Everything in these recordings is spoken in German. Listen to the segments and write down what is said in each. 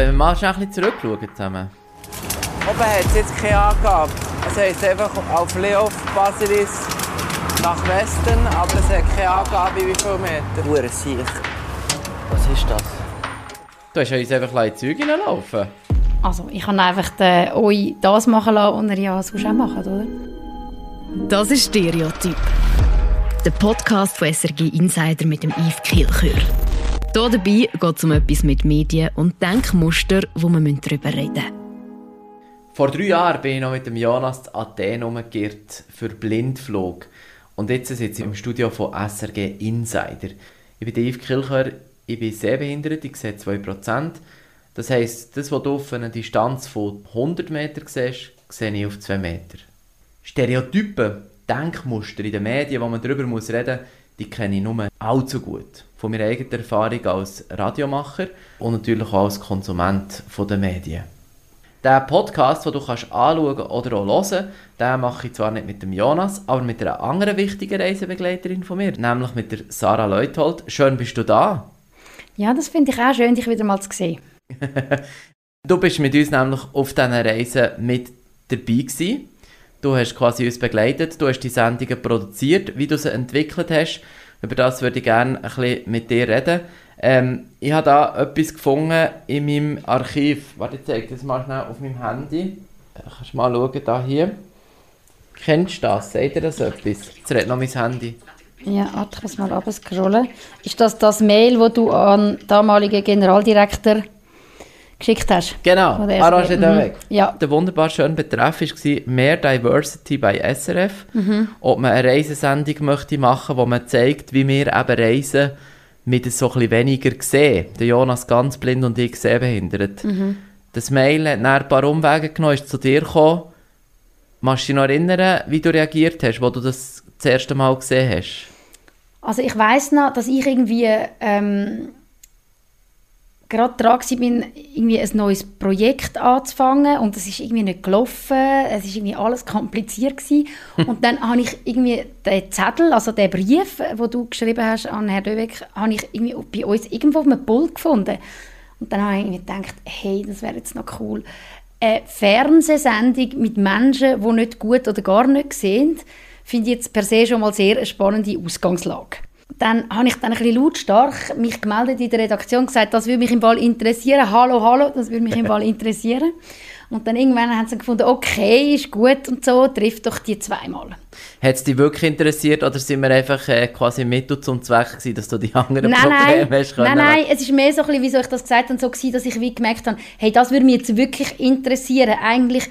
wenn wir mal schnell ein bisschen zurückschauen zusammen. Oben hat es jetzt keine Angabe. Es heisst einfach auf Leof Basilis nach Westen, aber es hat keine Angabe, wie viele Meter. Hure sicher. Was ist das? Du hast ja uns einfach ein Zeug laufen. Also, ich kann einfach den, euch das machen lassen, was ihr ja sonst auch macht, oder? Das ist Stereotyp. Der Podcast von SRG Insider mit dem Yves Kilchör. Hier dabei geht es um etwas mit Medien und Denkmuster, wo wir darüber reden müssen. Vor drei Jahren bin ich noch mit dem Jonas zu Athen umgekehrt für Blindflug. Und jetzt sitze ich im Studio von SRG Insider. Ich bin Yves Kilchör, ich bin sehbehindert, ich sehe 2%. Das heisst, das, was du auf einer Distanz von 100 Metern siehst, sehe ich auf 2 Meter. Stereotypen, Denkmuster in den Medien, wo man darüber reden muss, die kenne ich nur allzu gut. Von meiner eigenen Erfahrung als Radiomacher und natürlich auch als Konsument der Medien. Der Podcast, den du kannst anschauen oder auch hören den mache ich zwar nicht mit dem Jonas, aber mit einer anderen wichtigen Reisebegleiterin von mir, nämlich mit der Sarah Leuthold. Schön bist du da. Ja, das finde ich auch schön, dich wieder mal zu sehen. du bist mit uns nämlich auf diesen Reisen mit dabei gewesen. Du hast quasi uns begleitet, du hast die Sendungen produziert, wie du sie entwickelt hast. Über das würde ich gerne ein bisschen mit dir reden. Ähm, ich habe da etwas gefunden in meinem Archiv. Warte, ich zeige das mal schnell auf meinem Handy. Da äh, kannst mal schauen, da hier. Kennst du das? Seht ihr das etwas? Jetzt redet noch mein Handy. Ja, warte, ich muss mal abscrollen. Ist das das Mail, das du an den damaligen Generaldirektor geschickt hast. Genau, Arrange mhm. weg. Ja. Der wunderbar schöne Betreff war «Mehr Diversity bei SRF». Mhm. Ob man eine Reisesendung möchte machen wo man zeigt, wie wir eben reisen mit so ein weniger sehen. Der Jonas ganz blind und ich sehbehindert. Mhm. Das Mail hat ein paar Umwege genommen, ist zu dir gekommen. Magst du dich noch erinnern, wie du reagiert hast, wo du das das erste Mal gesehen hast? Also ich weiß noch, dass ich irgendwie... Ähm gerade dran bin, irgendwie ein neues Projekt anzufangen und es ist irgendwie nicht gelaufen, es ist irgendwie alles kompliziert gewesen. und dann habe ich irgendwie den Zettel, also den Brief, wo du geschrieben hast an Herrn Döweg, habe ich irgendwie bei uns irgendwo auf einem Pult gefunden. Und dann habe ich irgendwie gedacht, hey, das wäre jetzt noch cool. Eine Fernsehsendung mit Menschen, die nicht gut oder gar nicht sehen, finde ich jetzt per se schon mal sehr eine spannende Ausgangslage dann habe ich dann ein bisschen lautstark mich gemeldet in der Redaktion gesagt, das würde mich im Fall interessieren. Hallo, hallo, das würde mich im Fall interessieren. Und dann irgendwann haben sie gefunden, okay, ist gut und so, trifft doch die zweimal. Hat es dich wirklich interessiert oder sind wir einfach äh, quasi Mittel zum Zweck gewesen, dass du die anderen nein, Probleme nein, hast können? Nein, nein, es ist mehr so ein bisschen, wie ich das gesagt habe, so gewesen, dass ich wie gemerkt habe, hey, das würde mich jetzt wirklich interessieren. Eigentlich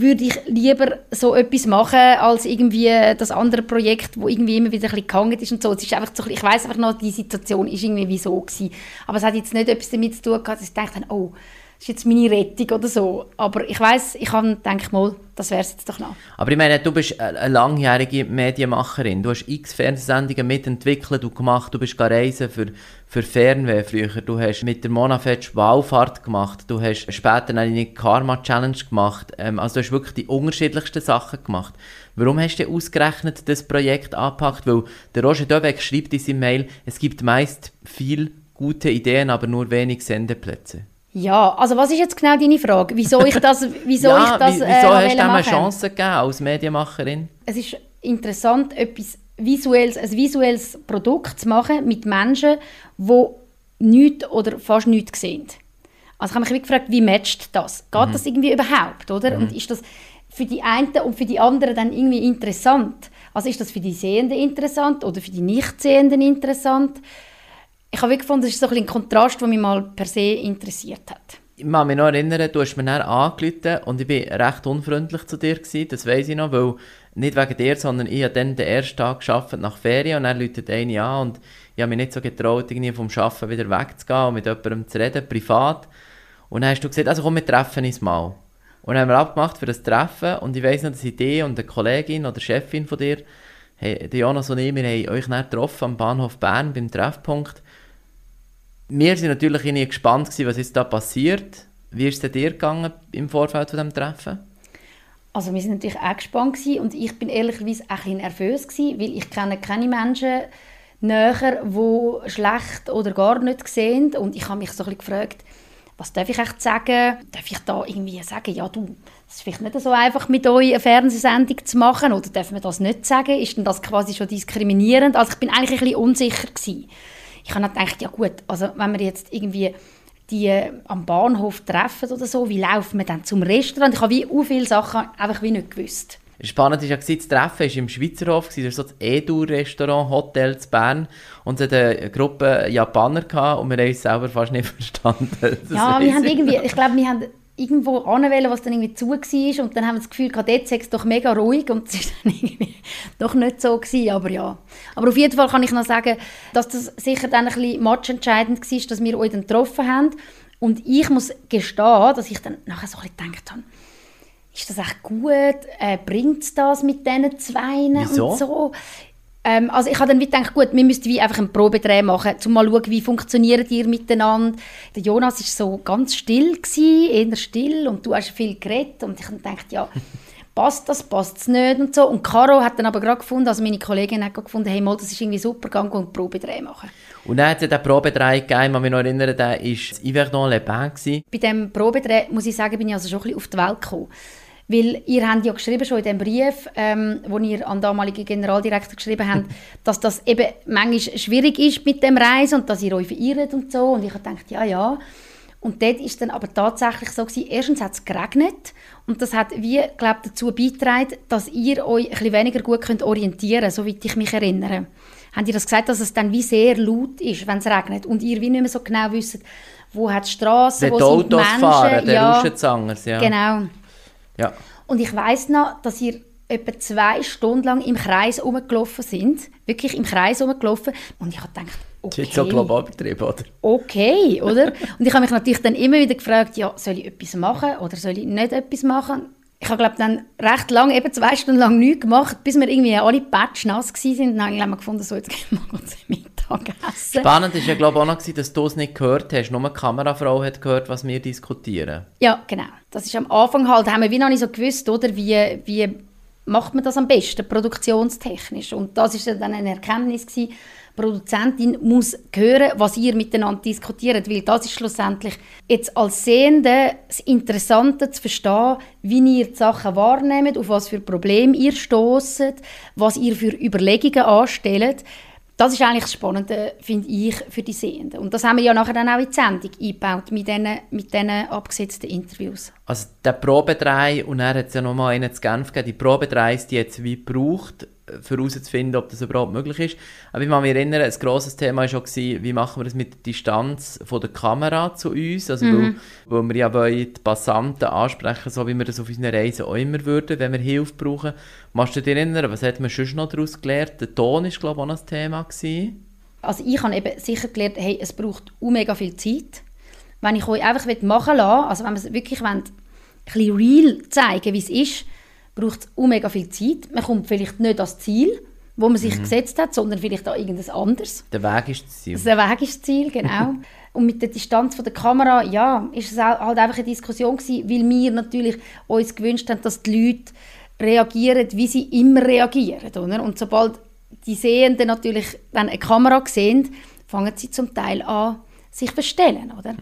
würde ich lieber so etwas machen, als irgendwie das andere Projekt, wo irgendwie immer wieder ein bisschen gehangen ist und so. Es ist einfach so, ich weiß einfach noch, die Situation ist irgendwie wie so gewesen. Aber es hat jetzt nicht etwas damit zu tun gehabt, dass ich dachte, oh, das ist jetzt meine Rettung oder so. Aber ich weiß, ich habe gedacht mal, das wäre es jetzt doch noch. Aber ich meine, du bist eine langjährige Medienmacherin. Du hast x Fernsehsendungen mitentwickelt und gemacht. Du bist reisen für, für Fernweh früher. Du hast mit der Monafetch Wallfahrt gemacht. Du hast später eine Karma Challenge gemacht. Ähm, also du hast wirklich die unterschiedlichsten Sachen gemacht. Warum hast du ausgerechnet das Projekt angepackt? Weil der Roger Döbeck schreibt in seinem Mail, es gibt meist viel gute Ideen, aber nur wenig Sendeplätze. Ja, also was ist jetzt genau deine Frage? Wieso ich das, wieso ja, ich das äh, Wieso hast du eine Chance gegeben als Medienmacherin? Es ist interessant, etwas visuelles, ein visuelles Produkt zu machen mit Menschen, die nichts oder fast nichts sehen. Also ich habe mich gefragt, wie matcht das? Geht mhm. das irgendwie überhaupt, oder? Mhm. Und ist das für die einen und für die anderen dann irgendwie interessant? Also ist das für die Sehenden interessant oder für die Nichtsehenden interessant? Ich habe gefunden, das ist so ein, ein Kontrast, der mich mal per se interessiert hat. Ich kann mich noch erinnern, du hast mir dann angerufen und ich war recht unfreundlich zu dir, gewesen, das weiß ich noch, weil nicht wegen dir, sondern ich habe dann den ersten Tag gearbeitet nach Ferien und dann läutet eine an und ich habe mich nicht so getraut, irgendwie vom Arbeiten wieder wegzugehen und mit jemandem zu reden, privat. Und dann hast du gesagt, also komm, wir treffen uns mal. Und dann haben wir abgemacht für das Treffen und ich weiss noch, dass ich dich und eine Kollegin oder Chefin von dir, hey, Jonas und ich, wir haben euch dann getroffen am Bahnhof Bern beim Treffpunkt wir sind natürlich irgendwie gespannt gewesen, was ist da passiert. Wie ist es dir gegangen im Vorfeld von dem Treffen? Also wir sind natürlich auch gespannt gewesen und ich bin ehrlicherweise auch ein nervös gewesen, weil ich kenne keine Menschen näher, die schlecht oder gar nicht sehen und ich habe mich so ein gefragt, was darf ich echt sagen? Darf ich da irgendwie sagen, ja du, es ist vielleicht nicht so einfach mit euch eine Fernsehsendung zu machen oder darf man das nicht sagen? Ist denn das quasi schon diskriminierend? Also ich bin eigentlich ein bisschen unsicher gewesen. Ich habe gedacht, ja gut, also wenn wir jetzt irgendwie die am Bahnhof treffen oder so, wie laufen wir dann zum Restaurant? Ich habe wie so viele Sachen einfach wie nicht gewusst. Spannend war ja, das Treffen war im Schweizerhof, das war so das Edu-Restaurant, Hotel zu Bern. Und es hatte eine Gruppe Japaner gehabt, und wir haben uns selber fast nicht verstanden. Das ja, wir haben irgendwie, ich glaube, wir haben irgendwo anwählen, was dann irgendwie zu war und dann haben wir das Gefühl gehabt, dort sei es doch mega ruhig und es war dann irgendwie doch nicht so gewesen, aber ja. Aber auf jeden Fall kann ich noch sagen, dass das sicher dann ein bisschen matchentscheidend war, dass wir euch dann getroffen haben und ich muss gestehen, dass ich dann nachher so ein bisschen gedacht habe, ist das echt gut? Äh, Bringt es das mit diesen Zweien Wieso? und so? Ähm, also ich habe dann gedacht, gut, wir müssten wie einfach einen Probedreh machen, um mal zu schauen, wie funktioniert ihr miteinander. Der Jonas war so ganz still, gewesen, eher still und du hast viel geredet und ich habe gedacht, ja, passt das, passt es nicht und so. Und Caro hat dann aber gerade gefunden, also meine Kollegin hat gefunden, hey, mal, das ist irgendwie super, gang und Probedreh machen. Und dann hat es den Probedreh gegeben, kann mich noch erinnern, der war Yverdon Le Pen. Gewesen. Bei diesem Probedreh, muss ich sagen, bin ich also schon ein bisschen auf die Welt gekommen. Weil ihr habt ja geschrieben, schon in dem Brief, ähm, wo ihr an den damaligen Generaldirektor geschrieben habt, dass das eben manchmal schwierig ist mit dem Reisen und dass ihr euch verirrt und so. Und ich habe gedacht, ja, ja. Und dort ist dann aber tatsächlich so gewesen, erstens hat es geregnet und das hat wie, glaube dazu beigetragen, dass ihr euch ein bisschen weniger gut könnt orientieren könnt, soweit ich mich erinnere. Habt ihr das gesagt, dass es dann wie sehr laut ist, wenn es regnet und ihr wie nicht mehr so genau wisst, wo hat die Straße, wo die sind die Menschen. fahren, der ja, Rauschenzangers, ja. Genau. Ja. Und ich weiß noch, dass ihr etwa zwei Stunden lang im Kreis rumgelaufen sind. Wirklich im Kreis rumgelaufen. Und ich habe gedacht, Das okay. ist jetzt so global betrieben, oder? okay, oder? Und ich habe mich natürlich dann immer wieder gefragt, ja, soll ich etwas machen oder soll ich nicht etwas machen? Ich habe, glaube dann recht lange, eben zwei Stunden lang nichts gemacht, bis wir irgendwie alle patschnass waren. Und dann habe ich gefunden, so, jetzt gehen wir mal zum Mittagessen. Spannend war ja, glaube auch noch, gewesen, dass du es nicht gehört hast. Nur eine Kamerafrau hat gehört, was wir diskutieren. Ja, genau. Das ist am Anfang halt, haben wir wie noch nicht so gewusst, oder, wie, wie macht man das am besten, produktionstechnisch. Und das ist dann eine Erkenntnis gewesen, Produzentin muss hören, was ihr miteinander diskutiert, weil das ist schlussendlich jetzt als Sehende das Interessante zu verstehen, wie ihr die Sachen wahrnehmt, auf was für Probleme ihr stoßt, was ihr für Überlegungen anstellt. Das ist eigentlich das Spannende, finde ich, für die Sehenden. Und das haben wir ja nachher dann auch in die Sendung eingebaut, mit diesen, mit diesen abgesetzten Interviews. Also der Probedreh, und er hat es ja nochmal einen zu Genf gegeben, die Probedrehs, die jetzt wie gebraucht, für herauszufinden, ob das überhaupt möglich ist. Aber ich kann mich erinnern, ein grosses Thema war schon, wie machen wir das mit der Distanz von der Kamera zu uns, also Mhm. weil, weil wir ja wollen die Passanten ansprechen, so wie wir das auf unseren Reisen auch immer würden, wenn wir Hilfe brauchen. Machst du dich erinnern, was hat man sonst noch daraus gelernt? Der Ton war, glaube ich, auch noch ein Thema. Gewesen. Also ich habe eben sicher gelernt, hey, es braucht auch mega viel Zeit. Wenn ich euch einfach machen lassen also wenn wir es wirklich ein bisschen real zeigen wie es ist, braucht es mega viel Zeit. Man kommt vielleicht nicht ans Ziel, wo man sich gesetzt hat, sondern vielleicht auch irgendwas anderes. Der Weg ist das Ziel. Also der Weg ist das Ziel, genau. Und mit der Distanz von der Kamera, ja, ist es halt einfach eine Diskussion gewesen, weil wir natürlich uns gewünscht haben, dass die Leute reagieren, wie sie immer reagieren, oder? Und sobald die Sehenden natürlich dann eine Kamera sehen, fangen sie zum Teil an, sich verstellen, oder?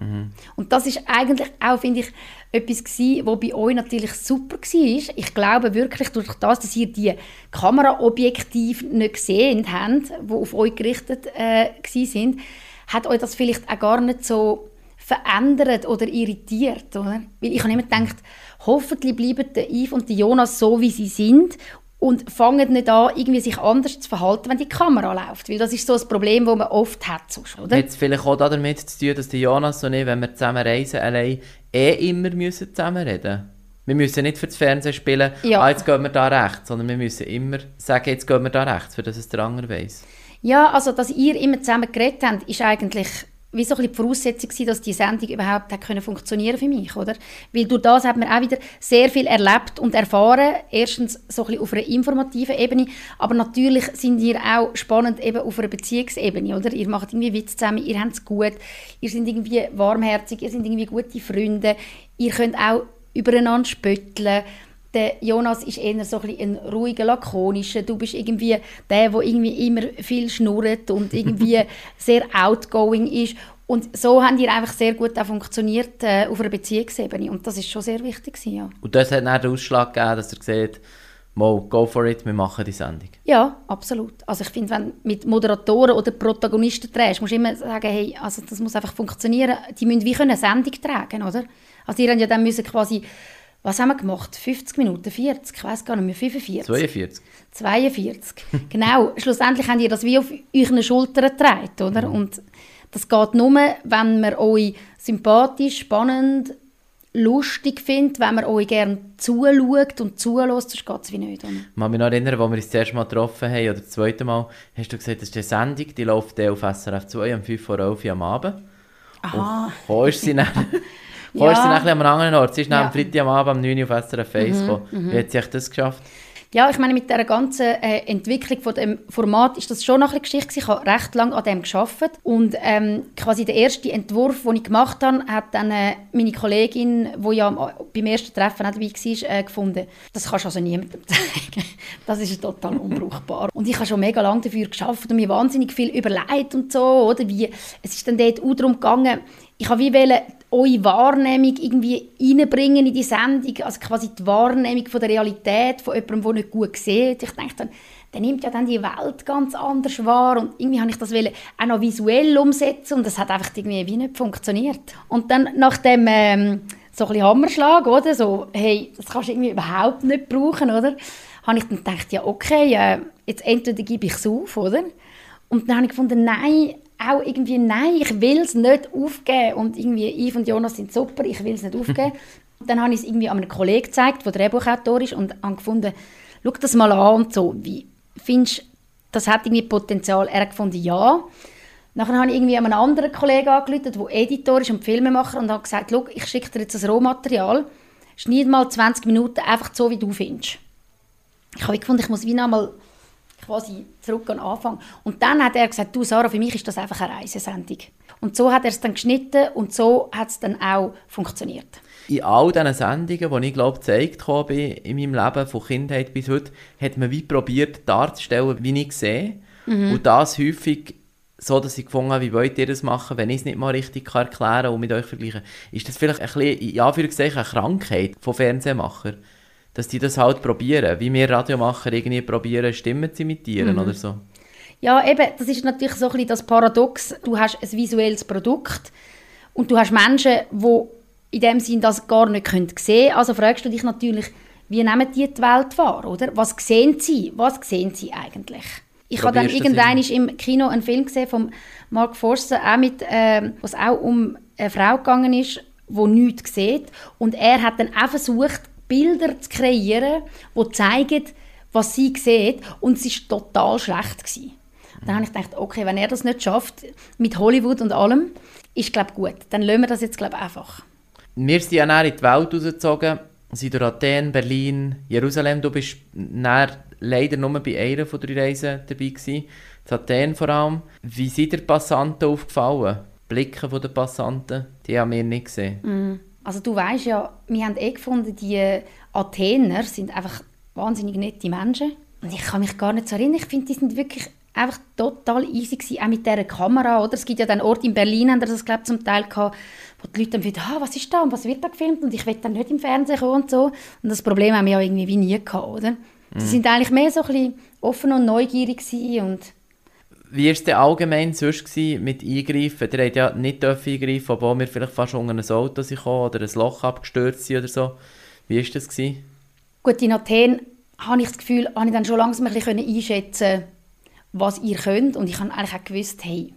Und das ist eigentlich auch, finde ich, etwas gewesen, was bei euch natürlich super war. Ich glaube wirklich, durch das, dass ihr die Kameraobjektive nicht gesehen habt, die auf euch gerichtet äh, sind, hat euch das vielleicht auch gar nicht so verändert oder irritiert, oder? Weil ich habe immer gedacht, hoffentlich bleiben der Yves und Jonas so, wie sie sind und fangen nicht an, irgendwie sich anders zu verhalten, wenn die Kamera läuft. Weil das ist so ein Problem, das man oft hat, sonst, oder? Hat es vielleicht auch damit zu tun, dass die Jonas und ich, wenn wir zusammen reisen, allein eh immer müssen zusammen reden Wir müssen nicht für das Fernsehen spielen, Ja. ah, jetzt gehen wir da rechts, sondern wir müssen immer sagen, jetzt gehen wir da rechts, für das es der andere weiss. Ja, also, dass ihr immer zusammen geredet habt, ist eigentlich wie so ein bisschen die Voraussetzung gewesen, dass die Sendung überhaupt hat können funktionieren für mich, oder? Weil durch das hat man auch wieder sehr viel erlebt und erfahren. Erstens so ein bisschen auf einer informativen Ebene, aber natürlich sind ihr auch spannend eben auf einer Beziehungsebene, oder? Ihr macht irgendwie Witze zusammen, ihr habt es gut, ihr seid irgendwie warmherzig, ihr seid irgendwie gute Freunde, ihr könnt auch übereinander spötteln. Der Jonas ist eher so ein, ein ruhiger, lakonischer. Du bist irgendwie der, der irgendwie immer viel schnurrt und irgendwie sehr outgoing ist. Und so haben die einfach sehr gut auch funktioniert äh, auf einer Beziehungsebene. Und das ist schon sehr wichtig. gewesen, Ja, Und das hat dann den Ausschlag gegeben, dass er gesagt mal, go for it, wir machen die Sendung. ja absolut. Also ich finde, wenn du mit Moderatoren oder Protagonisten drehst, musst du immer sagen, hey, also das muss einfach funktionieren. Die müssen wie können eine Sendung tragen, oder? Also die haben ja dann müssen quasi, was haben wir gemacht? 50 Minuten, 40, ich weiß gar nicht mehr, 45. 42. 42. genau. Schlussendlich habt ihr das wie auf euren Schultern getragen, oder? Und das geht nur, wenn man euch sympathisch, spannend, lustig findet, wenn man euch gerne zuschaut und zulässt, sonst geht es wie nicht. Oder? Ich kann mich noch erinnern, als wir uns das erste Mal getroffen haben, oder das zweite Mal, hast du gesagt, das ist eine Sendung, die läuft auf SRF 2 um 5 vor 11 Uhr am Abend. Aha. Und wo ist sie dann? Ja. ist sie bisschen an einem anderen Ort? Sie ist Ja. Mhm, am Freitag am Abend um 9 Uhr auf SRF 1 gekommen. Wie hat sie das geschafft? Ja, ich meine, mit der ganzen äh, Entwicklung von dem Format ist das schon eine Geschichte. Ich habe recht lange an dem geschafft und ähm, quasi der erste Entwurf, den ich gemacht habe, hat dann äh, meine Kollegin, die ja beim ersten Treffen auch dabei war, äh, gefunden. Das kannst du also niemandem zeigen. Das ist total unbrauchbar. Und ich habe schon mega lange dafür geschafft und mir wahnsinnig viel überlegt und so, oder wie es ist dann dort auch darum gegangen. Ich habe wie wollen, eure Wahrnehmung irgendwie reinbringen in die Sendung, also quasi die Wahrnehmung von der Realität von jemandem, der nicht gut sieht. Ich denke dann, der nimmt ja dann die Welt ganz anders wahr und irgendwie habe ich das auch noch visuell umsetzen und das hat einfach irgendwie wie nicht funktioniert. Und dann nach dem ähm, so ein bisschen Hammerschlag, oder, so, hey, das kannst du irgendwie überhaupt nicht brauchen, oder, habe ich dann gedacht, ja okay, äh, jetzt entweder gebe ich es auf, oder, und dann habe ich gefunden, nein, auch irgendwie, nein, ich will es nicht aufgeben. Und irgendwie, Yves und Jonas sind super, ich will es nicht aufgeben. Und dann habe ich es irgendwie an einem Kollegen gezeigt, der Drehbuchautor ist, und habe gefunden, schau das mal an und so. Wie findest du, das hat irgendwie Potenzial? Er hat gefunden, ja. Nachher habe ich irgendwie an einen anderen Kollegen angerufen, der Editor ist und Filmemacher, und habe gesagt, schau, ich schicke dir jetzt das Rohmaterial, schneid mal 20 Minuten einfach so, wie du findest. Ich habe gefunden, ich muss wie noch mal quasi zurück an den Anfang. Und dann hat er gesagt, du Sarah, für mich ist das einfach eine Reisesendung. Und so hat er es dann geschnitten und so hat es dann auch funktioniert. In all diesen Sendungen, die ich glaube gezeigt bin in meinem Leben, von Kindheit bis heute, hat man wie probiert darzustellen, wie ich sehe. Und das häufig so, dass ich gefunden habe, wie wollt ihr das machen, wenn ich es nicht mal richtig kann erklären und mit euch vergleichen. Ist das vielleicht ein bisschen, in Anführungszeichen, eine Krankheit von Fernsehmachern? Dass die das halt probieren, wie wir Radiomacher irgendwie probieren, Stimmen zu imitieren oder so. Ja, eben, das ist natürlich so ein bisschen das Paradox. Du hast ein visuelles Produkt und du hast Menschen, die in dem Sinn das gar nicht sehen können. Also fragst du dich natürlich, wie nehmen die die Welt wahr, oder? Was sehen sie? Was sehen sie eigentlich? Ich habe dann irgendwann im Kino einen Film gesehen von Mark Forster, auch mit, ähm, was auch um eine Frau gegangen ist, die nichts sieht. Und er hat dann auch versucht, Bilder zu kreieren, die zeigen, was sie sieht. Und es war total schlecht. Gewesen. Dann habe ich gedacht, okay, wenn er das nicht schafft, mit Hollywood und allem, ist glaube gut. Dann lassen wir das jetzt glaube einfach. Wir sind ja dann in die Welt rausgezogen, sind durch Athen, Berlin, Jerusalem. Du bist dann leider nur bei einer von drei Reisen dabei gewesen. In Athen vor allem. Wie sind dir Passanten aufgefallen? Die Blicke der Passanten, die haben wir nicht gesehen. Also du weißt ja, wir haben eh gefunden, die Athener sind einfach wahnsinnig nette Menschen. Und ich kann mich gar nicht so erinnern. Ich finde, die sind wirklich einfach total easy gewesen, auch mit dieser Kamera, oder? Es gibt ja dann Orte in Berlin, haben das, glaube zum Teil gehabt, wo die Leute dann finden, ah, was ist da und was wird da gefilmt und ich will dann nicht im Fernsehen kommen und so. Und das Problem haben wir ja irgendwie wie nie gehabt, oder? Sie sind eigentlich mehr so ein bisschen offen und neugierig gewesen und Wie war es denn allgemein sonst mit Eingreifen? Ihr habt ja nicht dürfen eingreifen, obwohl wir vielleicht fast unter ein Auto sind oder ein Loch abgestürzt sind oder so. Wie war das? Gewesen? Gut, in Athen habe ich das Gefühl, habe ich dann schon langsam ein bisschen einschätzen was ihr könnt. Und ich habe eigentlich auch gewusst, hey,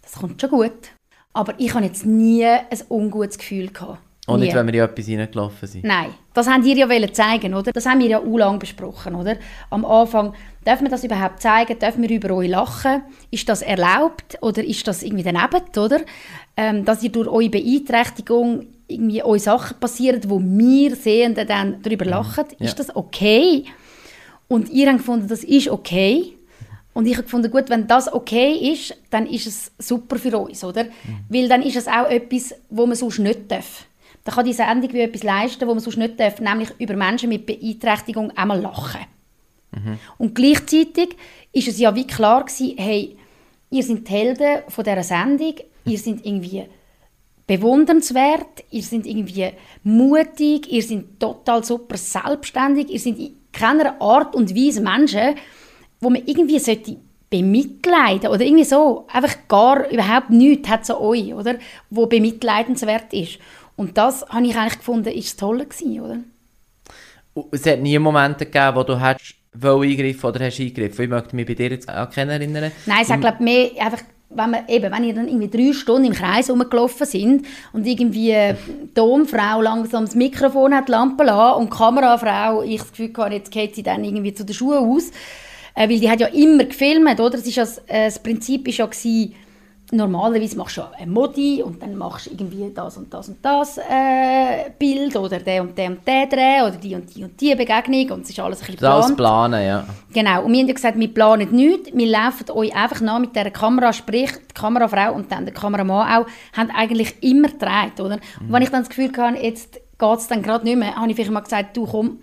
das kommt schon gut. Aber ich habe jetzt nie ein ungutes Gefühl gehabt. Und nicht, wenn wir in etwas reingelaufen sind. Nein, das haben ihr ja zeigen, oder? Das haben wir ja auch lange besprochen, oder? Am Anfang, dürfen wir das überhaupt zeigen? Dürfen wir über euch lachen? Ist das erlaubt oder ist das irgendwie daneben, oder? Ähm, dass ihr durch eure Beeinträchtigung irgendwie euch Sachen passieren, wo wir Sehenden dann darüber lachen. Ja. Ist das okay? Und ihr habt gefunden, das ist okay. Und ich habe gefunden, gut, wenn das okay ist, dann ist es super für uns, oder? Weil dann ist es auch etwas, wo man sonst nicht darf. Da kann die Sendung wie etwas leisten, wo man sonst nicht darf, nämlich über Menschen mit Beeinträchtigung einmal lachen. Und gleichzeitig ist es ja wie klar gewesen, hey, ihr seid die Helden von dieser Sendung, ihr seid irgendwie bewundernswert, ihr seid irgendwie mutig, ihr seid total super selbstständig, ihr seid in keiner Art und Weise Menschen, wo man irgendwie sollte bemitleiden oder irgendwie so, einfach gar überhaupt nichts hat so euch, oder, wo bemitleidenswert ist. Und das habe ich eigentlich gefunden, ist das Tolle gewesen, oder? Es hat nie Momente gegeben, wo du hättest wollen eingreifen oder hast eingegriffen. Ich möchte mich bei dir jetzt an keinen erinnern. Nein, ich glaube mehr einfach, wenn, man, eben, wenn ihr dann irgendwie drei Stunden im Kreis rumgelaufen sind und irgendwie die Domfrau langsam das Mikrofon hat, die Lampe lassen und die Kamerafrau, ich das Gefühl hatte, jetzt geht sie dann irgendwie zu den Schuhen aus, äh, weil die hat ja immer gefilmt, oder? Das, ist ja, das, äh, das Prinzip war ja, gewesen, normalerweise machst du ein Modi und dann machst du irgendwie das und das und das äh, Bild oder der und der und der Dreh oder die und die und die Begegnung und es ist alles ein bisschen Das alles geplant. planen, ja. Genau, und wir haben ja gesagt, wir planen nichts, wir laufen euch einfach nach mit dieser Kamera, sprich die Kamerafrau und dann der Kameramann auch, haben eigentlich immer gedreht, oder? Und wenn ich dann das Gefühl hatte, jetzt geht es dann gerade nicht mehr, habe ich vielleicht mal gesagt, du komm,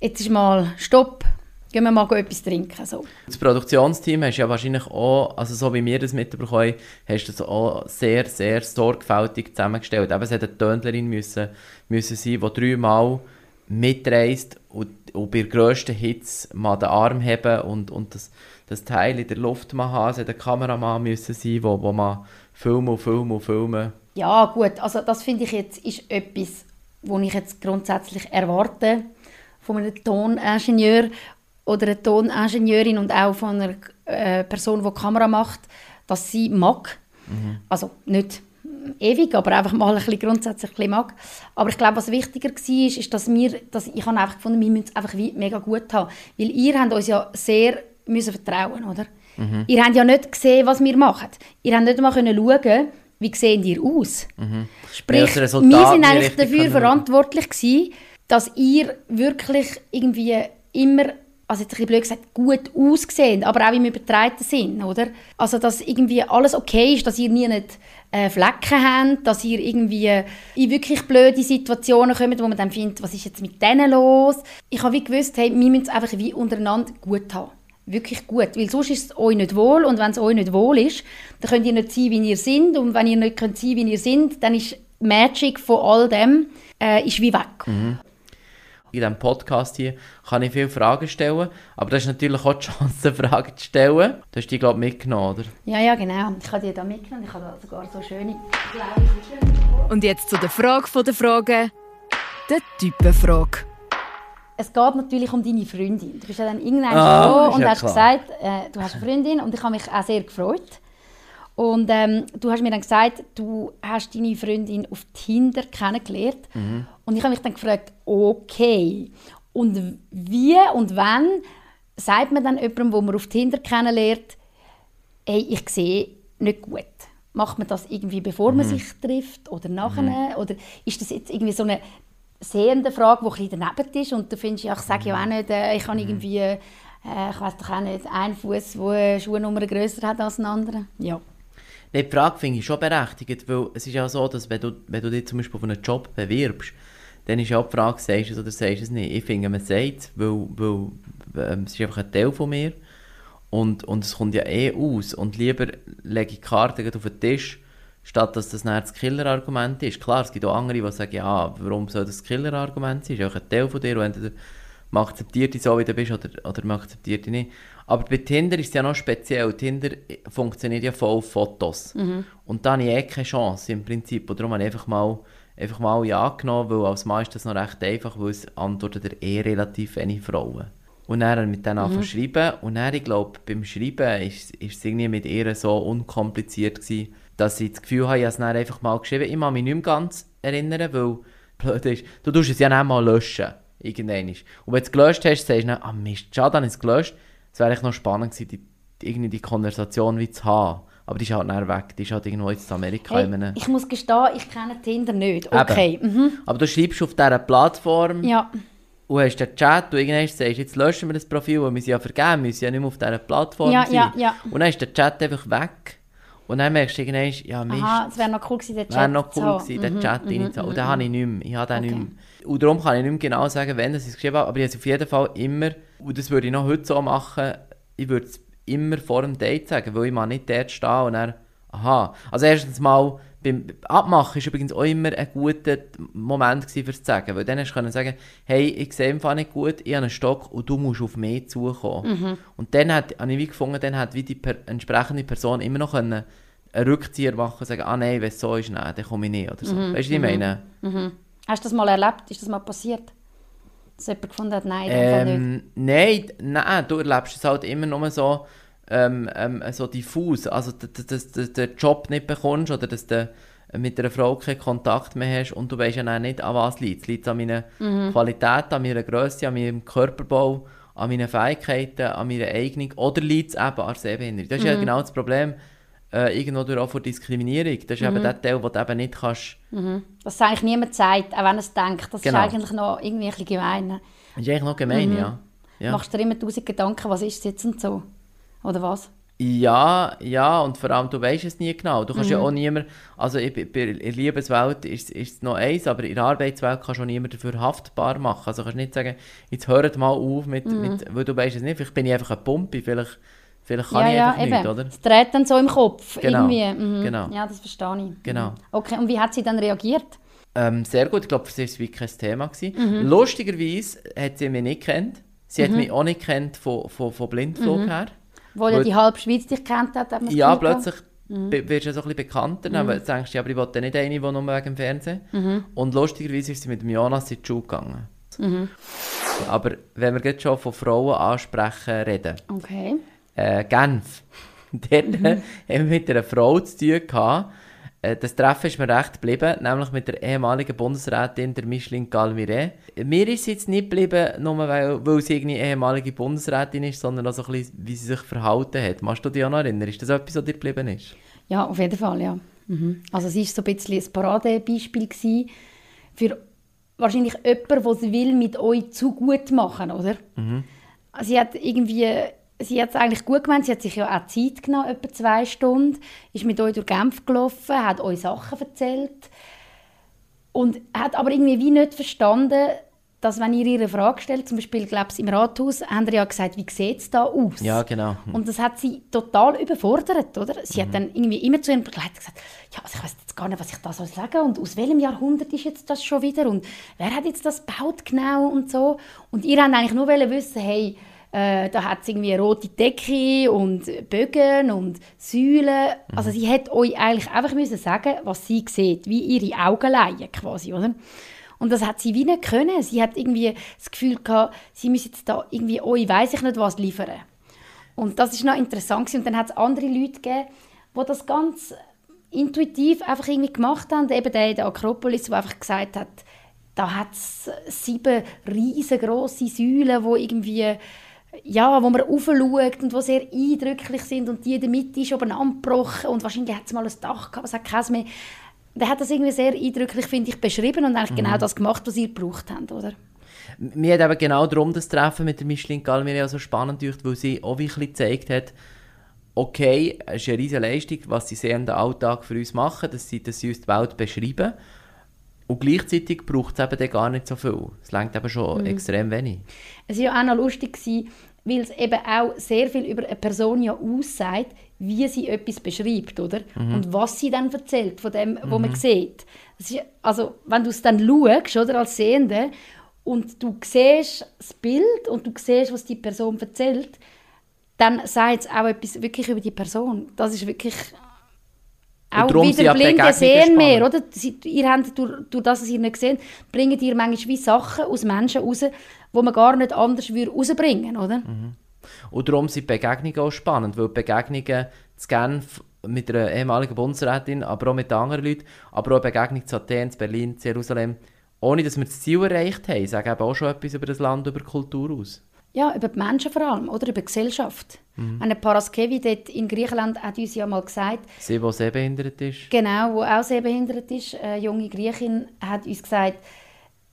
jetzt ist mal Stopp, gehen wir mal etwas trinken, so. Das Produktionsteam hast ja wahrscheinlich auch, also so wie wir das mitbekommen hast du das auch sehr, sehr sorgfältig zusammengestellt. Eben, es hätte eine Tönlerin müssen, müssen sein, die dreimal mitreist und, und bei der grössten Hitze mal den Arm heben und, und das, das Teil in der Luft mal haben. Es hätte ein Kameramann müssen sein, wo, wo man filmen und filmen und filmen. Ja, gut, also das finde ich jetzt ist etwas, was ich jetzt grundsätzlich erwarte von einem Toningenieur oder einer Toningenieurin und auch von einer äh, Person, die Kamera macht, dass sie mag. Also nicht ewig, aber einfach mal ein bisschen grundsätzlich ein bisschen mag. Aber ich glaube, was wichtiger war, ist, ist, dass wir, dass ich habe einfach gefunden, wir müssen es einfach mega gut haben. Weil ihr habt uns ja sehr müssen vertrauen, oder? Ihr habt ja nicht gesehen, was wir machen. Ihr habt nicht mal können schauen, wie sehen ihr aus. Sprich, das Resultat wir sind eigentlich dafür verantwortlich gewesen, dass ihr wirklich irgendwie immer, also jetzt ein blöd gesagt, gut aussehen, aber auch im übertreiten Sinn, oder? Also, dass irgendwie alles okay ist, dass ihr nie nicht äh, Flecken habt, dass ihr irgendwie in wirklich blöde Situationen kommt, wo man dann findet, was ist jetzt mit denen los? Ich habe wie gewusst, hey, wir müssen es einfach wie untereinander gut haben. Wirklich gut, weil sonst ist es euch nicht wohl und wenn es euch nicht wohl ist, dann könnt ihr nicht sein, wie ihr sind und wenn ihr nicht könnt sein, wie ihr sind, dann ist Magic von all dem äh, ist wie weg. In diesem Podcast hier kann ich viele Fragen stellen, aber das ist natürlich auch die Chance, Fragen zu stellen. Du hast die, glaube ich, mitgenommen, oder? Ja, ja, genau. Ich habe die da mitgenommen. Ich habe sogar so schöne Und jetzt zu der Frage von der Frage, der Typenfrage. Es geht natürlich um deine Freundin. Du bist ja dann irgendwann Ah, gekommen und ja hast klar. gesagt, äh, du hast eine Freundin und ich habe mich auch sehr gefreut. Und ähm, du hast mir dann gesagt, du hast deine Freundin auf Tinder kennengelernt. Mhm. Und ich habe mich dann gefragt, okay, und wie und wann sagt man dann jemandem, wo man auf Tinder kennenlernt, hey, ich sehe nicht gut. Macht man das irgendwie, bevor Mhm. man sich trifft oder nachher? Oder ist das jetzt irgendwie so eine sehende Frage, die ein bisschen daneben ist und du findest, ja, ich sage ja auch nicht, äh, ich habe irgendwie, äh, ich weiß doch auch nicht, einen Fuß, der eine Schuhnummer grösser hat als einen anderen. Ja. Nein, die Frage finde ich schon berechtigt, weil es ist ja so, dass wenn du, wenn du dich zum Beispiel auf einen Job bewirbst, dann ist ja auch die Frage, sagst du es oder sagst du es nicht. Ich finde, man sagt es, weil, weil ähm, es ist einfach ein Teil von mir und, und es kommt ja eh aus und lieber lege ich die Karte auf den Tisch, statt dass das nachher das Killer-Argument ist. Klar, es gibt auch andere, die sagen, ja, warum soll das Killer-Argument sein? Es ist einfach ein Teil von dir und entweder man akzeptiert dich so, wie du bist oder, oder man akzeptiert dich nicht. Aber bei Tinder ist es ja noch speziell. Tinder funktioniert ja voll auf Fotos. Und da habe ich eh keine Chance im Prinzip. Und darum habe ich einfach mal, einfach mal Ja genommen, weil als Mann ist das noch recht einfach, weil es antworten dir eh relativ wenig Frauen. Und dann mit denen zu schreiben. Und dann, ich glaube, beim Schreiben ist, ist es irgendwie mit ihr so unkompliziert gewesen, dass ich das Gefühl habe, ich habe es dann einfach mal geschrieben. Ich kann mich nicht mehr ganz erinnern, weil blöd ist, du tust es ja dann mal löschen. Irgendwann. Und wenn du es gelöscht hast, sagst du dann, ah Mist, schade, dann ist es gelöscht. Es wäre noch spannend gewesen, die, die, irgendwie die Konversation wie zu haben. Aber die ist halt dann weg. Die ist halt irgendwo jetzt in Amerika. Hey, in ich muss gestehen, ich kenne Tinder nicht. Okay. Mhm. Aber du schreibst auf dieser Plattform Ja. und hast den Chat und irgendwann sagst du, jetzt löschen wir das Profil, weil wir sind ja vergeben, wir sind ja nicht mehr auf dieser Plattform Ja, sein. ja, ja. Und dann ist der Chat einfach weg. Und dann merkst du irgendwann, ja Mist, Aha, es wäre noch cool gewesen, den Chat wäre noch cool gewesen, den Mhm, Chat mhm, reinzuhaben. Und mhm, den habe ich nicht mehr. Ich habe den Okay. nicht mehr. Und darum kann ich nicht mehr genau sagen, wann ich es geschrieben habe, aber ich habe es auf jeden Fall immer, und das würde ich noch heute so machen, ich würde es immer vor dem Date sagen, weil ich mal nicht dort stehen und dann aha. Also erstens mal, beim Abmachen war übrigens auch immer ein guter Moment gewesen, fürs zu sagen, weil dann hast du können sagen, hey, ich sehe Fall nicht gut, ich habe einen Stock und du musst auf mich zukommen. Und dann hat, habe ich wie gefunden, dann hat wie die per entsprechende Person immer noch können einen Rückzieher machen und sagen, ah nein, wenn es so ist, nein, dann komme ich nicht oder so. Weißt du, was ich meine? Hast du das mal erlebt? Ist das mal passiert? Dass jemand gefunden hat, nein, Fall nicht. Ähm, nein, nein, du erlebst es halt immer nur so, ähm, ähm, so diffus. Also, dass du den Job nicht bekommst oder dass du mit einer Frau keinen Kontakt mehr hast und du weißt ja nicht, an was liegt. Es liegt an meiner Qualität, an meiner Größe, an meinem Körperbau, an meinen Fähigkeiten, an meiner Eignung oder liegt es eben an der Sehbehinderung. Das ist ja genau das Problem, äh, irgendwo durch auch von Diskriminierung. Das ist eben der Teil, wo du eben nicht kannst... Dass es eigentlich niemand sagt, auch wenn er es denkt. Das Genau. ist eigentlich noch irgendwie ein bisschen gemein. Das ist eigentlich noch gemein, ja. ja. Machst du dir immer tausend Gedanken, was ist es jetzt und so? Oder was? Ja, ja, und vor allem, du weißt es nie genau. Du kannst ja auch niemand, also bei in der Liebeswelt ist, ist es noch eins, aber in der Arbeitswelt kannst du auch niemand dafür haftbar machen. Also kannst nicht sagen, jetzt hört mal auf, mit, mit, weil du weißt es nicht, vielleicht bin ich einfach eine Pumpe, vielleicht, vielleicht kann ja, ich ja, einfach eben. nicht, oder? Es dreht dann so im Kopf. Genau, Irgendwie. Mhm. genau. Ja, das verstehe ich. Genau. Okay, und wie hat sie dann reagiert? Ähm, sehr gut, ich glaube, für sie war es wirklich kein Thema. Gewesen. Mhm. Lustigerweise hat sie mich nicht kennt. Sie hat mich auch nicht kennt von, von, von Blindflug Mhm. her. Wo ja die halbe Schweiz dich kennt hat, hat Ja, plötzlich Mhm. wirst du so ein bisschen bekannter, aber du denkst, ja, aber ich wollte nicht eine, die nur wegen dem Fernsehen. Mhm. Und lustigerweise ist sie mit dem Jonas in die Schule gegangen. Aber wenn wir jetzt schon von Frauen ansprechen reden, Okay. Äh, Genf, dort Mhm. äh, haben wir mit einer Frau zu tun gehabt. Äh, Das Treffen ist mir recht geblieben, nämlich mit der ehemaligen Bundesrätin, der Micheline Galmire. Mir ist sie jetzt nicht geblieben, nur weil, weil sie irgendwie ehemalige Bundesrätin ist, sondern auch so ein bisschen, wie sie sich verhalten hat. Machst du dich auch noch erinnern? Ist das etwas, was dir geblieben ist? Ja, auf jeden Fall, ja. Mhm. Also sie war so ein bisschen ein Paradebeispiel für wahrscheinlich jemanden, der es will mit euch zu gut machen, oder? Sie hat irgendwie, sie hat es eigentlich gut gemeint, sie hat sich ja auch Zeit genommen, etwa zwei Stunden, ist mit euch durch Genf gelaufen, hat euch Sachen erzählt und hat aber irgendwie wie nicht verstanden, dass wenn ihr ihr eine Frage stellt, zum Beispiel, glaube ich, im Rathaus, haben ihr ja gesagt, wie sieht es da aus? Ja, genau. Hm. Und das hat sie total überfordert, oder? Sie hat dann irgendwie immer zu ihrem Begleiter gesagt, ja, also ich weiß jetzt gar nicht, was ich da soll sagen und aus welchem Jahrhundert ist jetzt das schon wieder und wer hat jetzt das gebaut genau und so. Und ihr habt eigentlich nur wissen, hey, äh, da hat es irgendwie eine rote Decke und Bögen und Säulen. Also sie hätte euch eigentlich einfach müssen sagen, was sie sieht, wie ihre Augenleien quasi, oder? Und das hat sie wie nicht können. Sie hat irgendwie das Gefühl gehabt, sie müsse jetzt da irgendwie euch, weiß ich nicht was, liefern. Und das ist noch interessant gewesen. Und dann hat es andere Leute gegeben, die das ganz intuitiv einfach irgendwie gemacht haben. Eben der in der Akropolis, der einfach gesagt hat, da hat es sieben riesengroße Säulen, wo irgendwie ja, wo man raufschaut und die sehr eindrücklich sind und die in der Mitte ist oben angebrochen und wahrscheinlich hat es mal ein Dach gehabt, es hat keins mehr. Der hat das irgendwie sehr eindrücklich, finde ich, beschrieben und eigentlich genau das gemacht, was ihr gebraucht habt, oder? Mir hat eben genau darum das Treffen mit der Micheline Galmire so spannend gedacht, weil sie auch wirklich gezeigt hat, okay, es ist eine riesige Leistung, was sie sehr in den Alltag für uns machen, dass sie, dass sie uns die Welt beschreiben. Und gleichzeitig braucht es eben dann gar nicht so viel. Es längt eben schon extrem wenig. Es war ja auch noch lustig, gewesen, weil es eben auch sehr viel über eine Person ja aussagt, wie sie etwas beschreibt, oder? Und was sie dann erzählt von dem, was man sieht. Ist, also, wenn du es dann schaust, oder, als Sehende, und du siehst das Bild und du siehst, was die Person erzählt, dann sagt es auch etwas wirklich über die Person. Das ist wirklich auch wieder ja Blinde Begegnungen sehen mehr, oder? Sie, ihr habt, durch, durch das, was ihr nicht seht, bringt ihr manchmal wie Sachen aus Menschen raus, wo man gar nicht anders würde rausbringen oder? Und darum sind die Begegnungen auch spannend, weil die Begegnungen zu Genf mit einer ehemaligen Bundesrätin, aber auch mit anderen Leuten, aber auch die Begegnung zu Athen, zu Berlin, zu Jerusalem, ohne dass wir das Ziel erreicht haben, sagen eben auch schon etwas über das Land, über die Kultur aus. Ja, über die Menschen vor allem, oder? Über die Gesellschaft. Eine Paraskevi dort in Griechenland hat uns ja mal gesagt, Sie, die sehbehindert ist. genau, wo auch sehr behindert ist, eine junge Griechin, hat uns gesagt,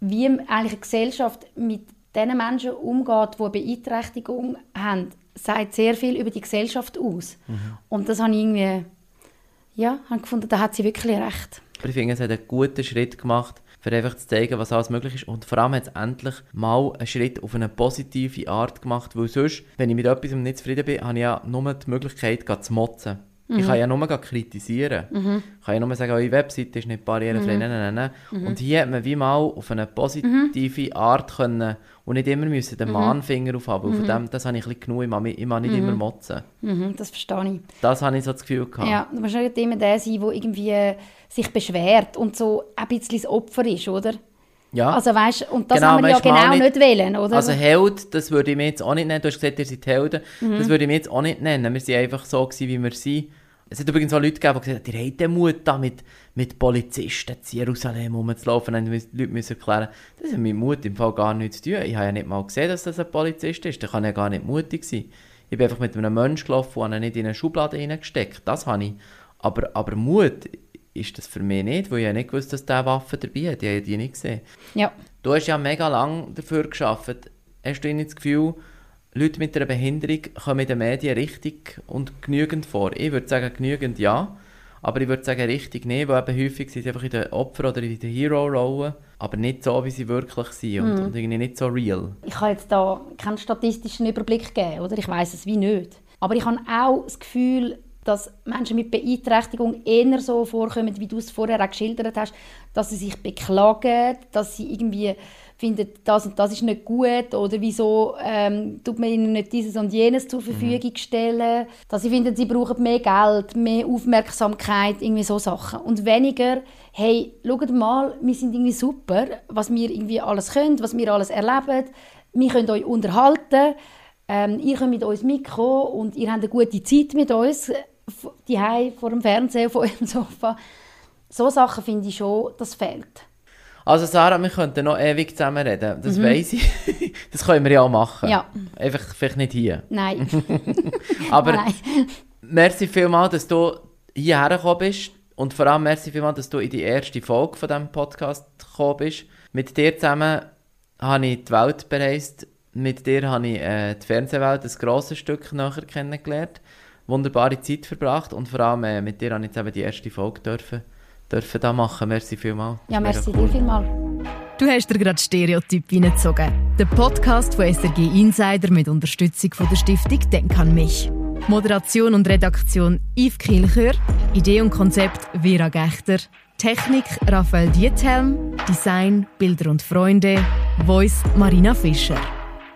wie eigentlich eine Gesellschaft mit den Menschen umgeht, die eine Beeinträchtigung haben, sagt sehr viel über die Gesellschaft aus. Und das habe ich irgendwie, ja, habe gefunden, da hat sie wirklich recht. Aber ich finde, es hat einen guten Schritt gemacht, für einfach zu zeigen, was alles möglich ist. Und vor allem hat es endlich mal einen Schritt auf eine positive Art gemacht, weil sonst, wenn ich mit etwas nicht zufrieden bin, habe ich ja nur die Möglichkeit, zu motzen. Ich kann ja nur kritisieren. Ich kann ja nur sagen, eure Webseite ist nicht barrierefrei. Nein, nein, nein, nein. Und hier hat man wie mal auf eine positive Art können und nicht immer müssen den Mahnfinger aufhaben. Und von dem, das habe ich ein bisschen genug. Ich mag nicht immer motzen. Mhm, das verstehe ich. Das habe ich so das Gefühl gehabt. Ja, du musst nicht immer der sein, der irgendwie äh, sich beschwert und so ein bisschen das Opfer ist, oder? Ja. Also weißt, und das Genau, haben wir ja genau nicht- nicht wollen, oder? Also Held, das würde ich mir jetzt auch nicht nennen. Du hast gesagt, ihr seid Helden. Mhm. Das würde ich mir jetzt auch nicht nennen. Wir sind einfach so gewesen, wie wir sind. Es hat übrigens auch Leute gegeben, die gesagt haben, ihr habt den Mut, da mit, mit Polizisten in Jerusalem rumzulaufen. Und die Leute müssen erklären, das hat mit Mut im Fall gar nichts zu tun. Ich habe ja nicht mal gesehen, dass das ein Polizist ist. Der kann ja gar nicht mutig sein. Ich bin einfach mit einem Menschen gelaufen und ihn nicht in eine Schublade reingesteckt. Das habe ich. Aber, aber Mut ist das für mich nicht, weil ich ja nicht gewusst dass der Waffen dabei hat. Ich habe die nicht gesehen. ja. Du hast ja mega lange dafür geschafft. Hast du nicht das Gefühl, Leute mit einer Behinderung kommen in den Medien richtig und genügend vor? Ich würde sagen, genügend ja. Aber ich würde sagen, richtig nicht, weil eben häufig sind sie einfach in der Opfer- oder in der Hero-Rolle, aber nicht so, wie sie wirklich sind und, und irgendwie nicht so real. Ich kann jetzt da keinen statistischen Überblick geben, oder? Ich weiß es wie nicht. Aber ich habe auch das Gefühl, dass Menschen mit Beeinträchtigung eher so vorkommen, wie du es vorher auch geschildert hast, dass sie sich beklagen, dass sie irgendwie finden, das und das ist nicht gut oder wieso ähm, tut man ihnen nicht dieses und jenes zur Verfügung stellen, dass sie finden, sie brauchen mehr Geld, mehr Aufmerksamkeit, irgendwie so Sachen. Und weniger, hey, schaut mal, wir sind irgendwie super, was wir irgendwie alles können, was wir alles erleben, wir können euch unterhalten, ähm, ihr könnt mit uns mitkommen und ihr habt eine gute Zeit mit uns, die vor dem Fernseher, vor eurem Sofa. So Sachen finde ich schon, das fehlt. Also Sarah, wir könnten noch ewig zusammen reden, das weiss ich. das können wir ja auch machen. Ja. Einfach vielleicht nicht hier. Nein. Aber Nein. Merci vielmals, dass du hierher gekommen bist. Und vor allem merci vielmals, dass du in die erste Folge von diesem Podcast gekommen bist. Mit dir zusammen habe ich die Welt bereist. Mit dir habe ich äh, die Fernsehwelt ein grosses Stück näher kennengelernt. Wunderbare Zeit verbracht. Und vor allem äh, mit dir habe ich jetzt eben die erste Folge dürfen, dürfen da machen. Merci vielmals. Ja, merci cool. dir vielmals. Du hast dir gerade Stereotyp reingezogen. Der Podcast von SRG Insider mit Unterstützung von der Stiftung Denk an mich. Moderation und Redaktion Yves Kilchör, Idee und Konzept Vera Gechter, Technik Raphael Diethelm, Design Bilder und Freunde, Voice Marina Fischer.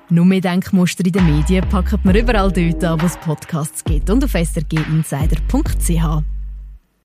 Nur mehr Denkmuster in den Medien packt man überall dort an, wo es Podcasts gibt und auf srginsider.ch.